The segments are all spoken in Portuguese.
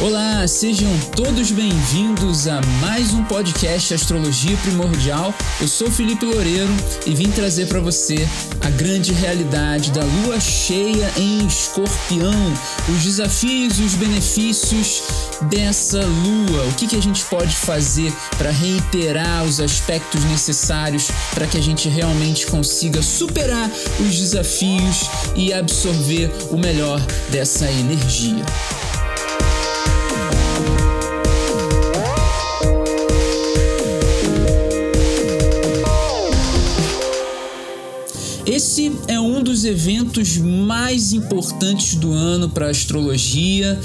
Olá, sejam todos bem-vindos a mais um podcast Astrologia Primordial. Eu sou Felipe Loureiro e vim trazer para você a grande realidade da lua cheia em Escorpião, os desafios e os benefícios dessa lua. O que, que a gente pode fazer para reiterar os aspectos necessários para que a gente realmente consiga superar os desafios e absorver o melhor dessa energia. Esse é um dos eventos mais importantes do ano para a astrologia.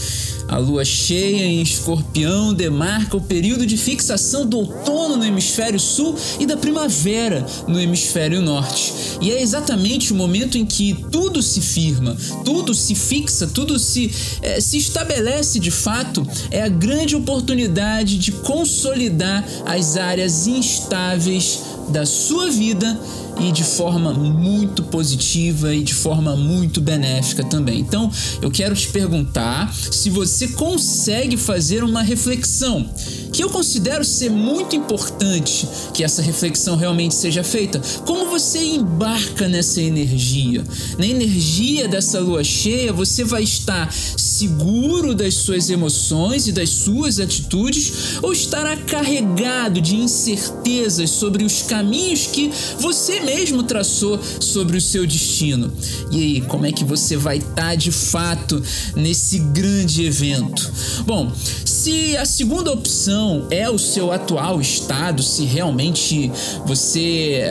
A lua cheia em escorpião demarca o período de fixação do outono no hemisfério sul e da primavera no hemisfério norte. E é exatamente o momento em que tudo se firma, tudo se fixa, tudo se, é, se estabelece de fato. É a grande oportunidade de consolidar as áreas instáveis da sua vida e de forma muito positiva e de forma muito benéfica também. Então, eu quero te perguntar se você consegue fazer uma reflexão que eu considero ser muito importante que essa reflexão realmente seja feita. Como você embarca nessa energia? Na energia dessa lua cheia, você vai estar seguro das suas emoções e das suas atitudes ou estará carregado de incertezas sobre os caminhos que você mesmo traçou sobre o seu destino? E aí, como é que você vai estar de fato nesse grande evento? Bom, se a segunda opção é o seu atual estado, se realmente você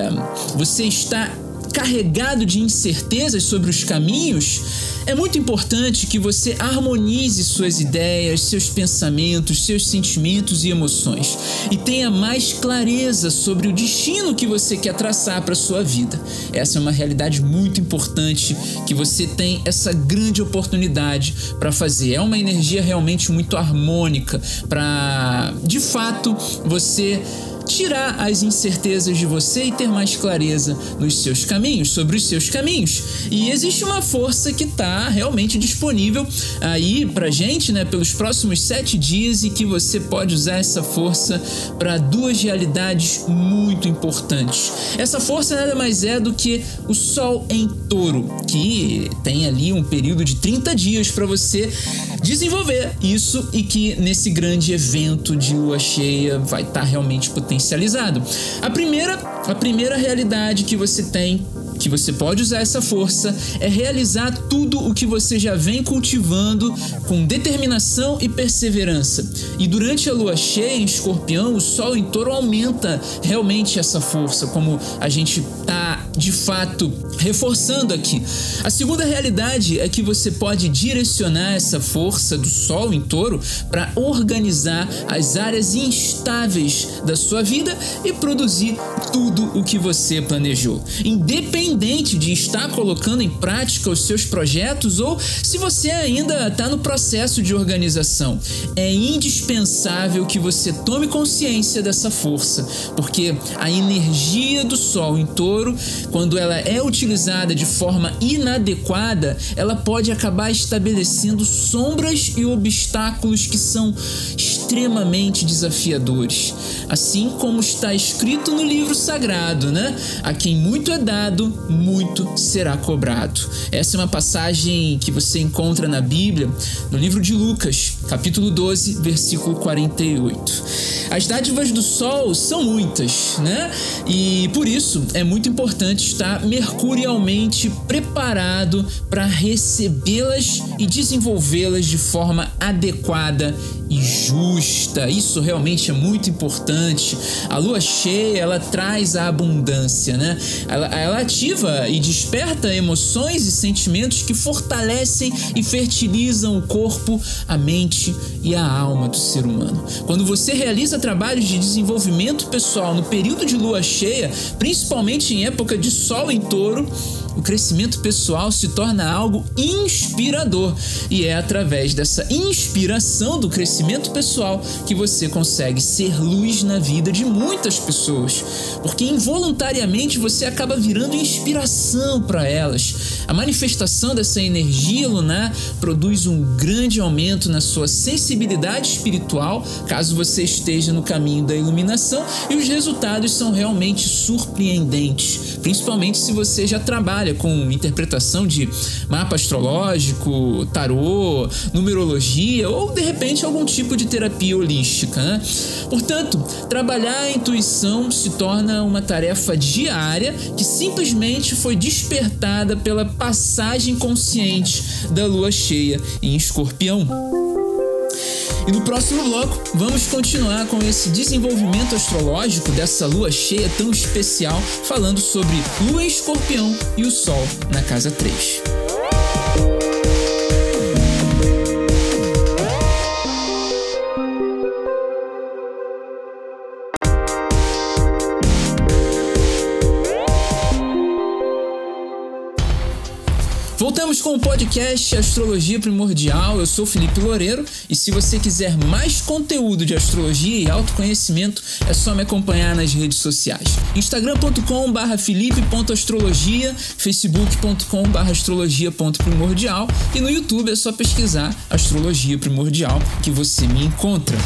você está carregado de incertezas sobre os caminhos, é muito importante que você harmonize suas ideias, seus pensamentos, seus sentimentos e emoções e tenha mais clareza sobre o destino que você quer traçar para sua vida. Essa é uma realidade muito importante que você tem essa grande oportunidade para fazer. É uma energia realmente muito harmônica para, de fato, você tirar as incertezas de você e ter mais clareza nos seus caminhos, sobre os seus caminhos. E existe uma força que está realmente disponível aí pra gente, né, pelos próximos sete dias e que você pode usar essa força para duas realidades muito importantes. Essa força nada mais é do que o Sol em Touro, que tem ali um período de 30 dias para você desenvolver isso e que nesse grande evento de lua cheia vai estar tá realmente potencializado. A primeira, a primeira realidade que você tem que você pode usar essa força é realizar tudo o que você já vem cultivando com determinação e perseverança. E durante a lua cheia em escorpião, o sol em touro aumenta realmente essa força, como a gente tá de fato reforçando aqui. A segunda realidade é que você pode direcionar essa força do sol em touro para organizar as áreas instáveis da sua vida e produzir tudo o que você planejou. Independente de estar colocando em prática os seus projetos ou se você ainda está no processo de organização. É indispensável que você tome consciência dessa força, porque a energia do Sol em touro, quando ela é utilizada de forma inadequada, ela pode acabar estabelecendo sombras e obstáculos que são extremamente desafiadores. Assim como está escrito no livro sagrado, né? A quem muito é dado, muito será cobrado. Essa é uma passagem que você encontra na Bíblia, no livro de Lucas, capítulo 12, versículo 48. As dádivas do sol são muitas, né? E por isso é muito importante estar mercurialmente preparado para recebê-las e desenvolvê-las de forma adequada e justa. Isso realmente é muito importante. A lua cheia, ela traz a abundância, né? Ela, ela ativa e desperta emoções e sentimentos que fortalecem e fertilizam o corpo, a mente e a alma do ser humano. Quando você realiza trabalhos de desenvolvimento pessoal no período de lua cheia, principalmente em época de sol em touro, o crescimento pessoal se torna algo inspirador. E é através dessa inspiração do crescimento pessoal que você consegue ser luz na vida de muitas pessoas, porque involuntariamente você acaba virando inspiração para elas. A manifestação dessa energia lunar produz um grande aumento na sua sensibilidade espiritual, caso você esteja no caminho da iluminação, e os resultados são realmente surpreendentes, principalmente se você já trabalha com interpretação de mapa astrológico, tarô, numerologia ou de repente algum tipo de terapia holística. Né? Portanto, trabalhar a intuição se torna uma tarefa diária que simplesmente foi despertada pela passagem consciente da lua cheia em escorpião. E no próximo bloco, vamos continuar com esse desenvolvimento astrológico dessa lua cheia tão especial, falando sobre lua em escorpião e o sol na casa 3. Com o podcast Astrologia Primordial. Eu sou Felipe Loureiro e se você quiser mais conteúdo de astrologia e autoconhecimento, é só me acompanhar nas redes sociais. instagram.com/felipe.astrologia, facebook.com/astrologia.primordial e no YouTube é só pesquisar Astrologia Primordial que você me encontra.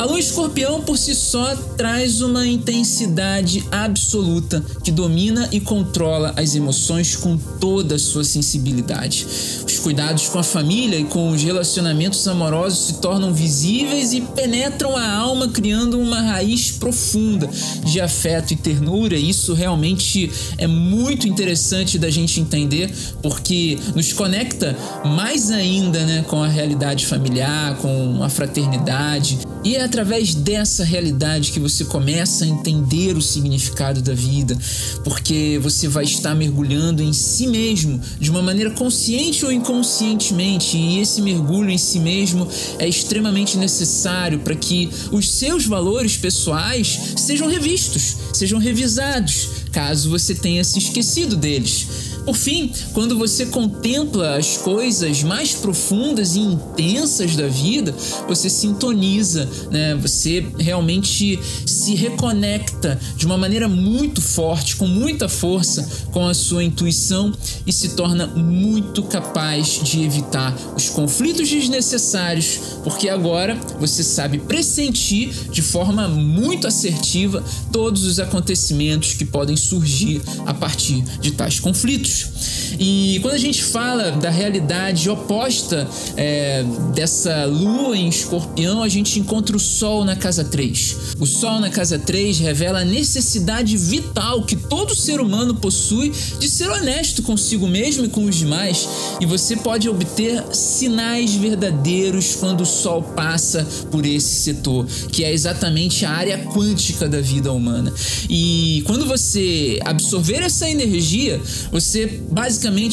A lua escorpião por si só traz uma intensidade absoluta que domina e controla as emoções com toda a sua sensibilidade. Os cuidados com a família e com os relacionamentos amorosos se tornam visíveis e penetram a alma, criando uma raiz profunda de afeto e ternura. Isso realmente é muito interessante da gente entender, porque nos conecta mais ainda né, com a realidade familiar, com a fraternidade. E é através dessa realidade que você começa a entender o significado da vida, porque você vai estar mergulhando em si mesmo de uma maneira consciente ou inconscientemente, e esse mergulho em si mesmo é extremamente necessário para que os seus valores pessoais sejam revistos, sejam revisados, caso você tenha se esquecido deles. Por fim, quando você contempla as coisas mais profundas e intensas da vida, você sintoniza, né? Você realmente se reconecta de uma maneira muito forte, com muita força com a sua intuição e se torna muito capaz de evitar os conflitos desnecessários, porque agora você sabe pressentir de forma muito assertiva todos os acontecimentos que podem surgir a partir de tais conflitos. baixo. E quando a gente fala da realidade oposta é, dessa lua em escorpião, a gente encontra o sol na casa 3. O sol na casa 3 revela a necessidade vital que todo ser humano possui de ser honesto consigo mesmo e com os demais. E você pode obter sinais verdadeiros quando o sol passa por esse setor, que é exatamente a área quântica da vida humana. E quando você absorver essa energia, você você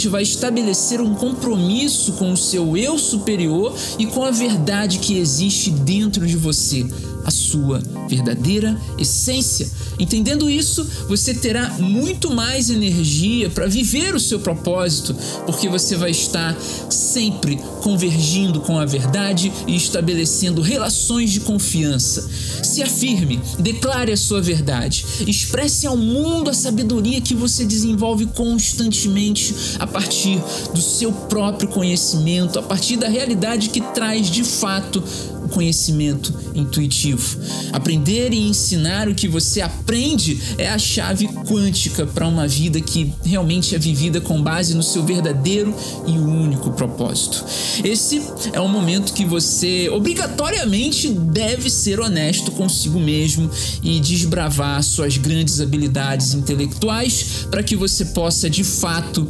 vai estabelecer um compromisso com o seu eu superior e com a verdade que existe dentro de você, a sua verdadeira essência. Entendendo isso, você terá muito mais energia para viver o seu propósito, porque você vai estar sempre convergindo com a verdade e estabelecendo relações de confiança. Se afirme, declare a sua verdade, expresse ao mundo a sabedoria que você desenvolve constantemente a partir do seu próprio conhecimento, a partir da realidade que traz de fato conhecimento intuitivo. Aprender e ensinar o que você aprende é a chave quântica para uma vida que realmente é vivida com base no seu verdadeiro e único propósito. Esse é um momento que você obrigatoriamente deve ser honesto consigo mesmo e desbravar suas grandes habilidades intelectuais para que você possa de fato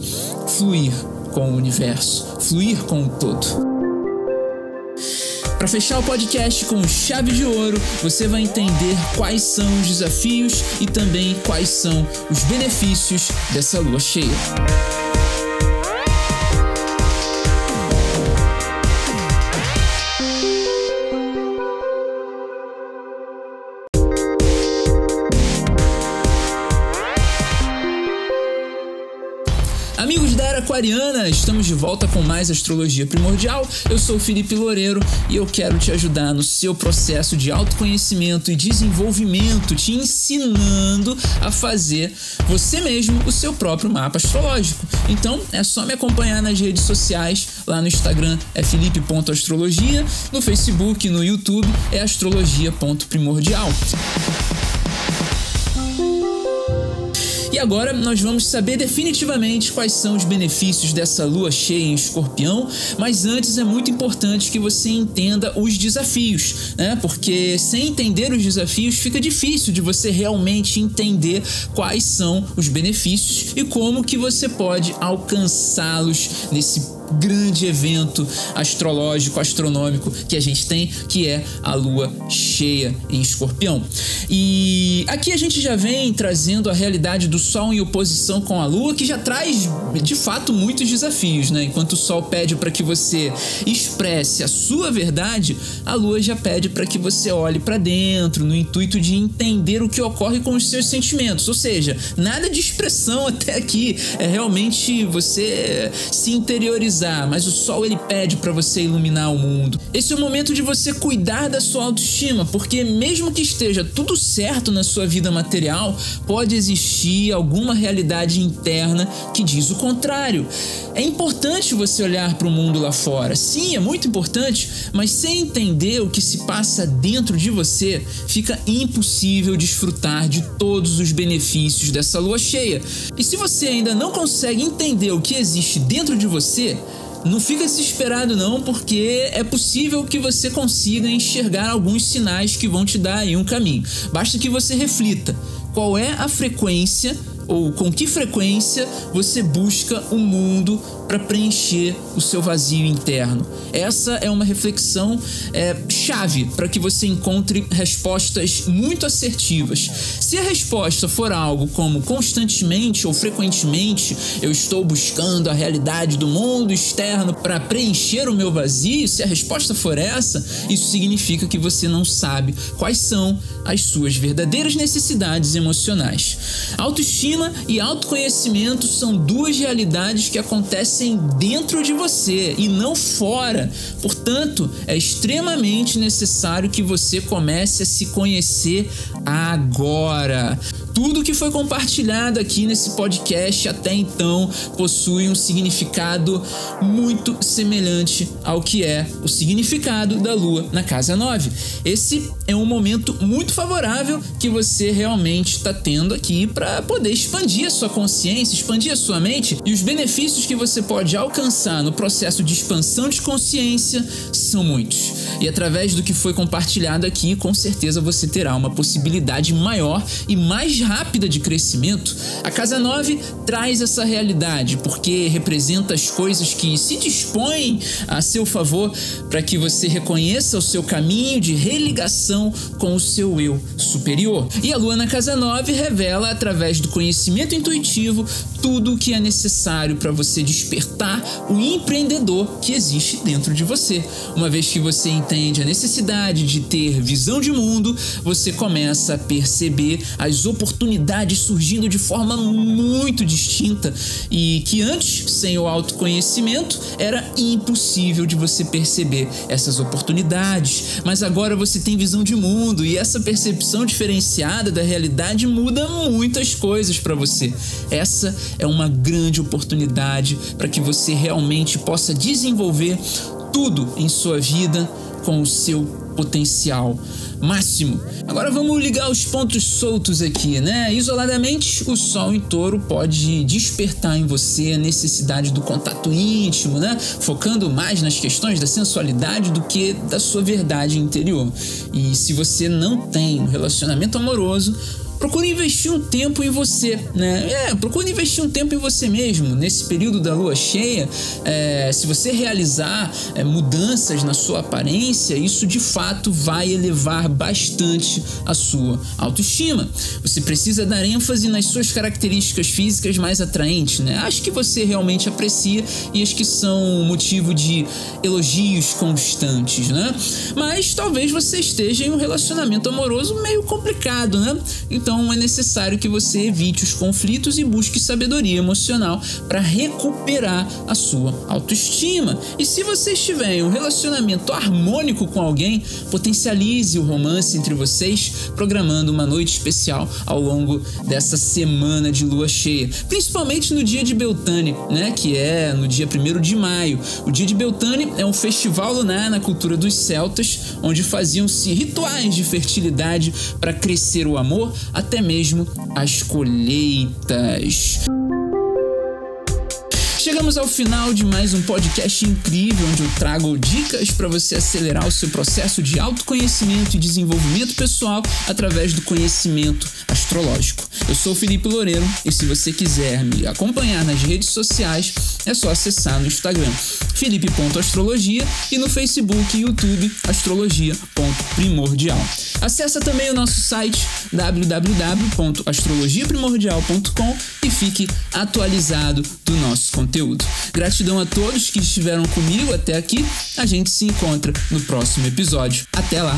fluir com o universo, fluir com o todo. Para fechar o podcast com chave de ouro, você vai entender quais são os desafios e também quais são os benefícios dessa lua cheia aquariana! Estamos de volta com mais Astrologia Primordial. Eu sou Felipe Loureiro e eu quero te ajudar no seu processo de autoconhecimento e desenvolvimento, te ensinando a fazer você mesmo o seu próprio mapa astrológico. Então é só me acompanhar nas redes sociais, lá no Instagram é felipe.astrologia, no Facebook, no YouTube é astrologia.primordial. E agora nós vamos saber definitivamente quais são os benefícios dessa lua cheia em escorpião, mas antes é muito importante que você entenda os desafios, né? Porque sem entender os desafios fica difícil de você realmente entender quais são os benefícios e como que você pode alcançá-los nesse grande evento astrológico, astronômico que a gente tem, que é a lua cheia em escorpião. E aqui a gente já vem trazendo a realidade do Sol em oposição com a lua, que já traz de fato muitos desafios, né? Enquanto o Sol pede para que você expresse a sua verdade, a lua já pede para que você olhe para dentro, no intuito de entender o que ocorre com os seus sentimentos. Ou seja, nada de expressão até aqui, é realmente você se interiorizar mas o sol ele pede para você iluminar o mundo. Esse é o momento de você cuidar da sua autoestima, porque mesmo que esteja tudo certo na sua vida material, pode existir alguma realidade interna que diz o contrário. É importante você olhar para o mundo lá fora. Sim, é muito importante, mas sem entender o que se passa dentro de você, fica impossível desfrutar de todos os benefícios dessa lua cheia. E se você ainda não consegue entender o que existe dentro de você, não fica desesperado não, porque é possível que você consiga enxergar alguns sinais que vão te dar aí um caminho. Basta que você reflita qual é a frequência ou com que frequência você busca o mundo para preencher o seu vazio interno. Essa é uma reflexão é, chave para que você encontre respostas muito assertivas. Se a resposta for algo como constantemente ou frequentemente eu estou buscando a realidade do mundo externo para preencher o meu vazio, se a resposta for essa, isso significa que você não sabe quais são as suas verdadeiras necessidades emocionais. Autoestima e autoconhecimento são duas realidades que acontecem dentro de você e não fora. Portanto, é extremamente necessário que você comece a se conhecer agora. Tudo que foi compartilhado aqui nesse podcast até então possui um significado muito semelhante ao que é o significado da lua na casa 9. Esse é um momento muito favorável que você realmente está tendo aqui para poder expandir a sua consciência, expandir a sua mente e os benefícios que você pode alcançar no processo de expansão de consciência são muitos. E através do que foi compartilhado aqui, com certeza você terá uma possibilidade maior e mais rápida de crescimento, a casa 9 traz essa realidade, porque representa as coisas que se dispõem a seu favor para que você reconheça o seu caminho de religação com o seu eu superior. E a lua na casa 9 revela, através do conhecimento intuitivo, tudo o que é necessário para você despertar o empreendedor que existe dentro de você. Uma vez que você entende a necessidade de ter visão de mundo, você começa a perceber as oportunidades surgindo de forma muito distinta e que antes, sem o autoconhecimento, era impossível de você perceber essas oportunidades. Mas agora você tem visão de mundo e essa percepção diferenciada da realidade muda muitas coisas para você. Essa é uma grande oportunidade para que você realmente possa desenvolver tudo em sua vida com o seu potencial máximo. Agora vamos ligar os pontos soltos aqui, né? Isoladamente, o Sol em Touro pode despertar em você a necessidade do contato íntimo, né? Focando mais nas questões da sensualidade do que da sua verdade interior. E se você não tem um relacionamento amoroso, procure investir um tempo em você, né? É, procure investir um tempo em você mesmo. Nesse período da lua cheia, é, se você realizar é, mudanças na sua aparência, isso de fato vai elevar bastante a sua autoestima. Você precisa dar ênfase nas suas características físicas mais atraentes, né? As que você realmente aprecia e as que são motivo de elogios constantes, né? Mas talvez você esteja em um relacionamento amoroso meio complicado, né? Então é necessário que você evite os conflitos e busque sabedoria emocional para recuperar a sua autoestima. E se você estiver em um relacionamento harmônico com alguém, potencialize o romance entre vocês, programando uma noite especial ao longo dessa semana de lua cheia, principalmente no dia de Beltane, né, que é no dia 1 de maio. O dia de Beltane é um festival lunar na cultura dos celtas, onde faziam-se rituais de fertilidade para crescer o amor, até mesmo as colheitas. Chegamos ao final de mais um podcast incrível onde eu trago dicas para você acelerar o seu processo de autoconhecimento e desenvolvimento pessoal através do conhecimento astrológico. Eu sou Felipe Loureiro e se você quiser me acompanhar nas redes sociais, é só acessar no Instagram felipe.astrologia e no Facebook e YouTube astrologia.primordial. Acesse também o nosso site www.astrologiaprimordial.com e fique atualizado do nosso conteúdo. Gratidão a todos que estiveram comigo até aqui. A gente se encontra no próximo episódio. Até lá!